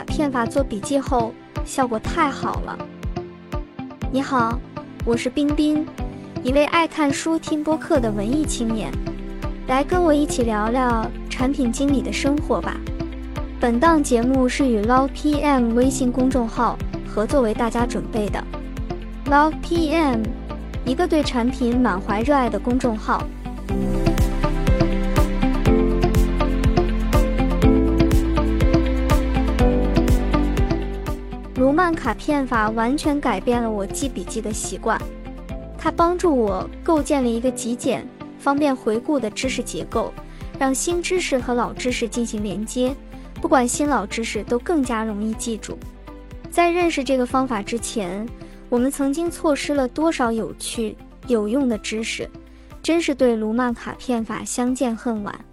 卡片法做笔记后，效果太好了。你好，我是冰冰，一位爱看书、听播客的文艺青年，来跟我一起聊聊产品经理的生活吧。本档节目是与 Love PM 微信公众号合作为大家准备的。Love PM，一个对产品满怀热爱的公众号。卢曼卡片法完全改变了我记笔记的习惯，它帮助我构建了一个极简、方便回顾的知识结构，让新知识和老知识进行连接。不管新老知识都更加容易记住。在认识这个方法之前，我们曾经错失了多少有趣有用的知识，真是对卢曼卡片法相见恨晚。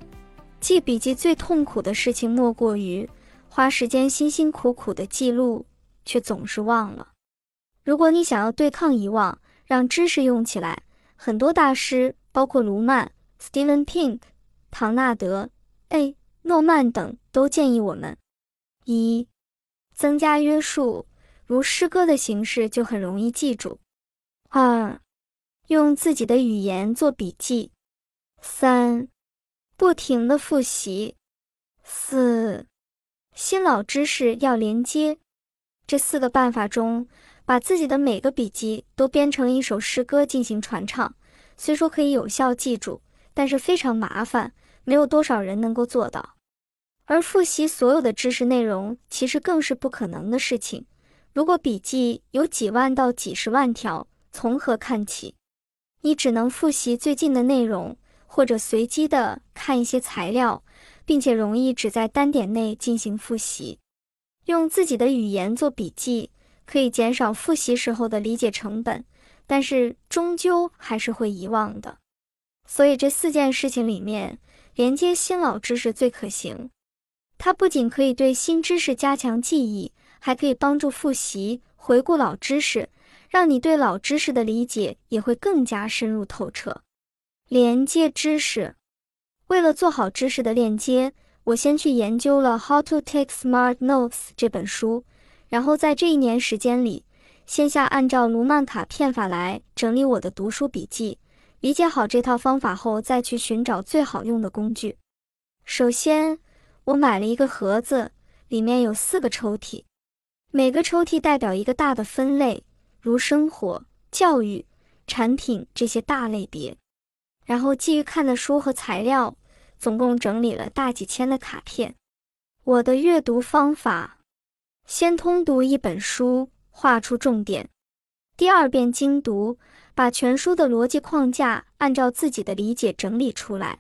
记笔记最痛苦的事情莫过于花时间辛辛苦苦的记录，却总是忘了。如果你想要对抗遗忘，让知识用起来，很多大师，包括卢曼、Steven Pink、唐纳德、A。诺曼等都建议我们：一、增加约束，如诗歌的形式就很容易记住；二、用自己的语言做笔记；三、不停的复习；四、新老知识要连接。这四个办法中，把自己的每个笔记都编成一首诗歌进行传唱，虽说可以有效记住，但是非常麻烦，没有多少人能够做到。而复习所有的知识内容，其实更是不可能的事情。如果笔记有几万到几十万条，从何看起？你只能复习最近的内容，或者随机的看一些材料，并且容易只在单点内进行复习。用自己的语言做笔记，可以减少复习时候的理解成本，但是终究还是会遗忘的。所以这四件事情里面，连接新老知识最可行。它不仅可以对新知识加强记忆，还可以帮助复习、回顾老知识，让你对老知识的理解也会更加深入透彻。连接知识，为了做好知识的链接，我先去研究了《How to Take Smart Notes》这本书，然后在这一年时间里，线下按照卢曼卡片法来整理我的读书笔记。理解好这套方法后，再去寻找最好用的工具。首先。我买了一个盒子，里面有四个抽屉，每个抽屉代表一个大的分类，如生活、教育、产品这些大类别。然后基于看的书和材料，总共整理了大几千的卡片。我的阅读方法：先通读一本书，画出重点；第二遍精读，把全书的逻辑框架按照自己的理解整理出来。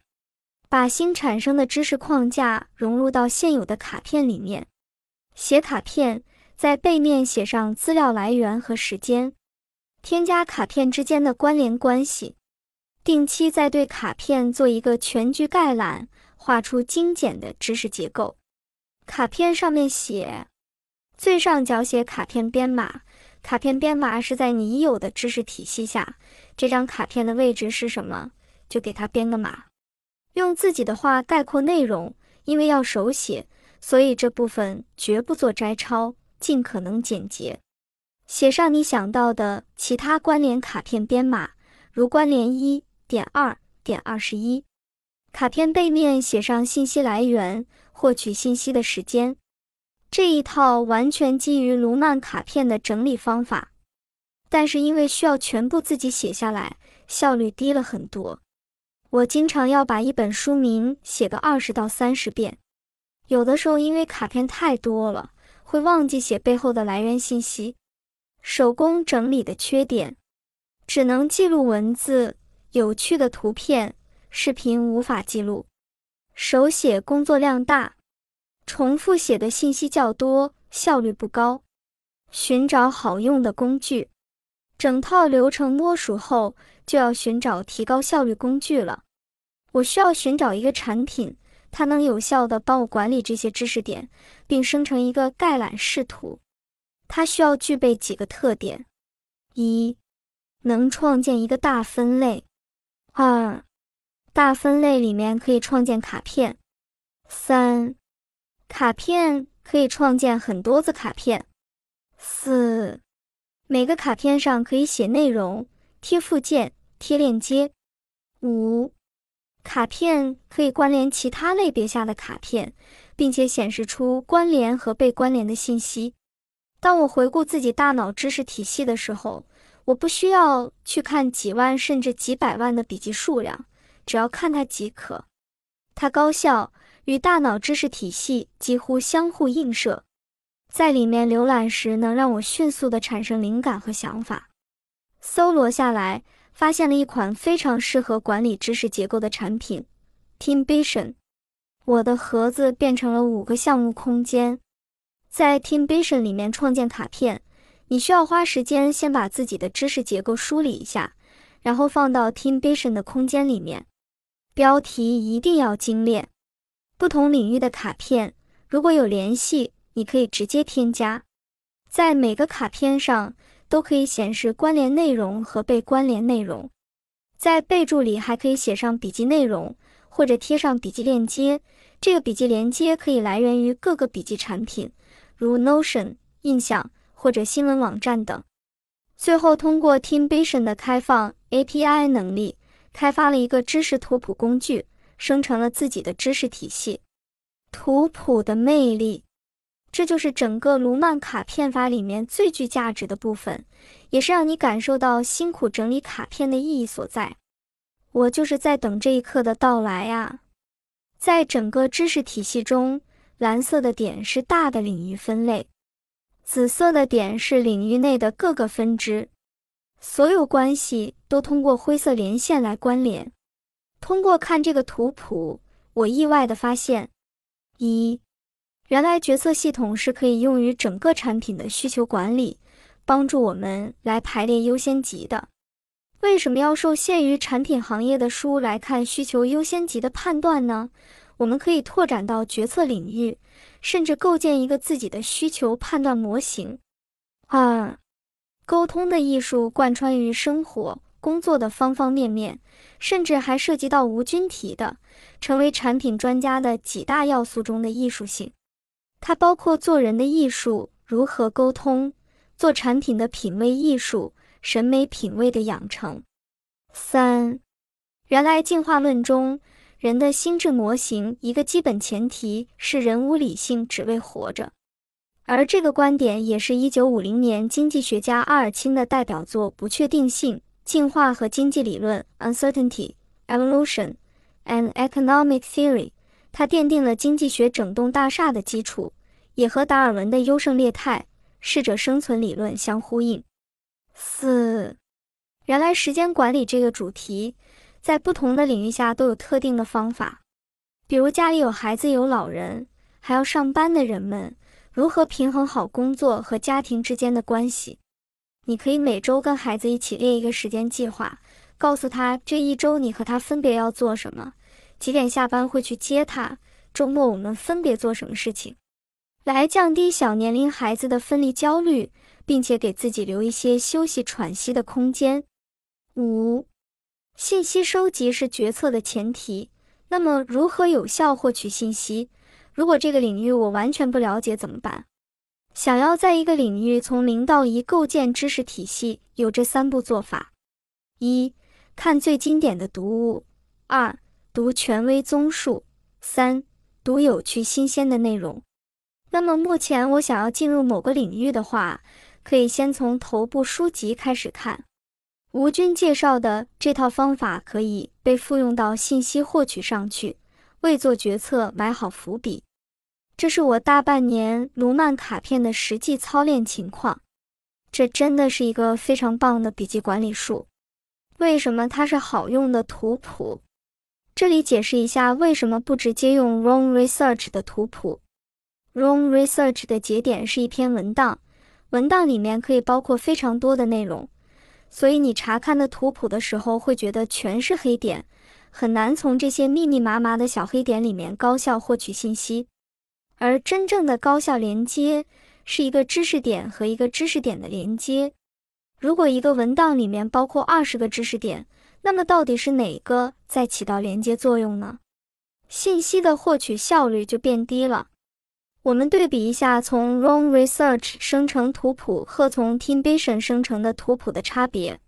把新产生的知识框架融入到现有的卡片里面，写卡片，在背面写上资料来源和时间，添加卡片之间的关联关系，定期再对卡片做一个全局概览，画出精简的知识结构。卡片上面写，最上角写卡片编码，卡片编码是在你已有的知识体系下，这张卡片的位置是什么，就给它编个码。用自己的话概括内容，因为要手写，所以这部分绝不做摘抄，尽可能简洁。写上你想到的其他关联卡片编码，如关联一点二点二十一。卡片背面写上信息来源，获取信息的时间。这一套完全基于卢曼卡片的整理方法，但是因为需要全部自己写下来，效率低了很多。我经常要把一本书名写个二十到三十遍，有的时候因为卡片太多了，会忘记写背后的来源信息。手工整理的缺点，只能记录文字，有趣的图片、视频无法记录。手写工作量大，重复写的信息较多，效率不高。寻找好用的工具。整套流程摸熟后，就要寻找提高效率工具了。我需要寻找一个产品，它能有效的帮我管理这些知识点，并生成一个概览视图。它需要具备几个特点：一、能创建一个大分类；二、大分类里面可以创建卡片；三、卡片可以创建很多个卡片。四，每个卡片上可以写内容、贴附件、贴链接。五，卡片可以关联其他类别下的卡片，并且显示出关联和被关联的信息。当我回顾自己大脑知识体系的时候，我不需要去看几万甚至几百万的笔记数量，只要看它即可。它高效，与大脑知识体系几乎相互映射，在里面浏览时能让我迅速的产生灵感和想法。搜罗下来，发现了一款非常适合管理知识结构的产品，Teamvision。我的盒子变成了五个项目空间。在 Teamvision 里面创建卡片，你需要花时间先把自己的知识结构梳理一下，然后放到 Teamvision 的空间里面。标题一定要精炼。不同领域的卡片如果有联系，你可以直接添加。在每个卡片上都可以显示关联内容和被关联内容。在备注里还可以写上笔记内容，或者贴上笔记链接。这个笔记链接可以来源于各个笔记产品。如 Notion、印象或者新闻网站等。最后，通过 Teamvision 的开放 API 能力，开发了一个知识图谱工具，生成了自己的知识体系。图谱的魅力，这就是整个卢曼卡片法里面最具价值的部分，也是让你感受到辛苦整理卡片的意义所在。我就是在等这一刻的到来呀！在整个知识体系中。蓝色的点是大的领域分类，紫色的点是领域内的各个分支，所有关系都通过灰色连线来关联。通过看这个图谱，我意外的发现：一，原来决策系统是可以用于整个产品的需求管理，帮助我们来排列优先级的。为什么要受限于产品行业的书来看需求优先级的判断呢？我们可以拓展到决策领域，甚至构建一个自己的需求判断模型。二，沟通的艺术贯穿于生活、工作的方方面面，甚至还涉及到吴军提的成为产品专家的几大要素中的艺术性。它包括做人的艺术，如何沟通；做产品的品味艺术，审美品味的养成。三，原来进化论中。人的心智模型一个基本前提是人无理性，只为活着。而这个观点也是一九五零年经济学家阿尔钦的代表作《不确定性、进化和经济理论》（Uncertainty, Evolution, and Economic Theory）。它奠定了经济学整栋大厦的基础，也和达尔文的优胜劣汰、适者生存理论相呼应。四，原来时间管理这个主题。在不同的领域下都有特定的方法，比如家里有孩子、有老人，还要上班的人们，如何平衡好工作和家庭之间的关系？你可以每周跟孩子一起列一个时间计划，告诉他这一周你和他分别要做什么，几点下班会去接他，周末我们分别做什么事情，来降低小年龄孩子的分离焦虑，并且给自己留一些休息喘息的空间。五。信息收集是决策的前提，那么如何有效获取信息？如果这个领域我完全不了解怎么办？想要在一个领域从零到一构建知识体系，有这三步做法：一、看最经典的读物；二、读权威综述；三、读有趣新鲜的内容。那么目前我想要进入某个领域的话，可以先从头部书籍开始看。吴军介绍的这套方法可以被复用到信息获取上去，为做决策埋好伏笔。这是我大半年卢曼卡片的实际操练情况。这真的是一个非常棒的笔记管理术。为什么它是好用的图谱？这里解释一下为什么不直接用 Wrong Research 的图谱。Wrong Research 的节点是一篇文档，文档里面可以包括非常多的内容。所以你查看的图谱的时候，会觉得全是黑点，很难从这些密密麻麻的小黑点里面高效获取信息。而真正的高效连接是一个知识点和一个知识点的连接。如果一个文档里面包括二十个知识点，那么到底是哪个在起到连接作用呢？信息的获取效率就变低了。我们对比一下从 Wrong Research 生成图谱和从 Teamvision 生成的图谱的差别，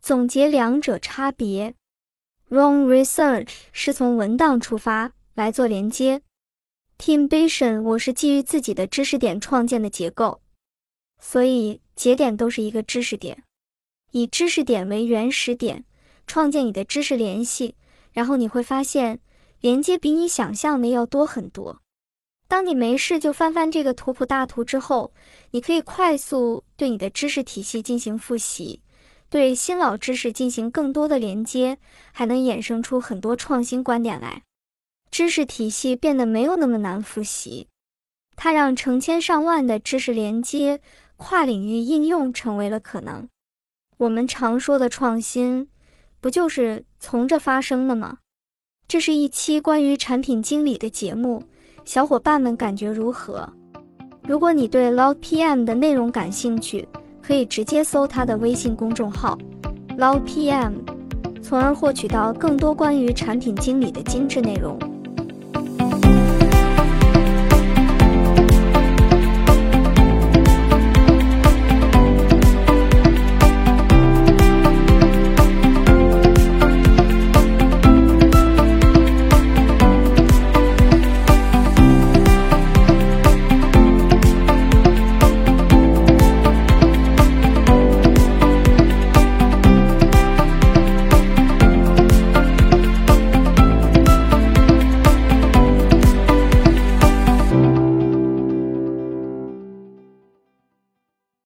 总结两者差别。Wrong Research 是从文档出发来做连接，Teamvision 我是基于自己的知识点创建的结构，所以节点都是一个知识点，以知识点为原始点，创建你的知识联系，然后你会发现连接比你想象的要多很多。当你没事就翻翻这个图谱大图之后，你可以快速对你的知识体系进行复习。对新老知识进行更多的连接，还能衍生出很多创新观点来。知识体系变得没有那么难复习，它让成千上万的知识连接、跨领域应用成为了可能。我们常说的创新，不就是从这发生的吗？这是一期关于产品经理的节目，小伙伴们感觉如何？如果你对 Log PM 的内容感兴趣，可以直接搜他的微信公众号 Loud PM”，从而获取到更多关于产品经理的精致内容。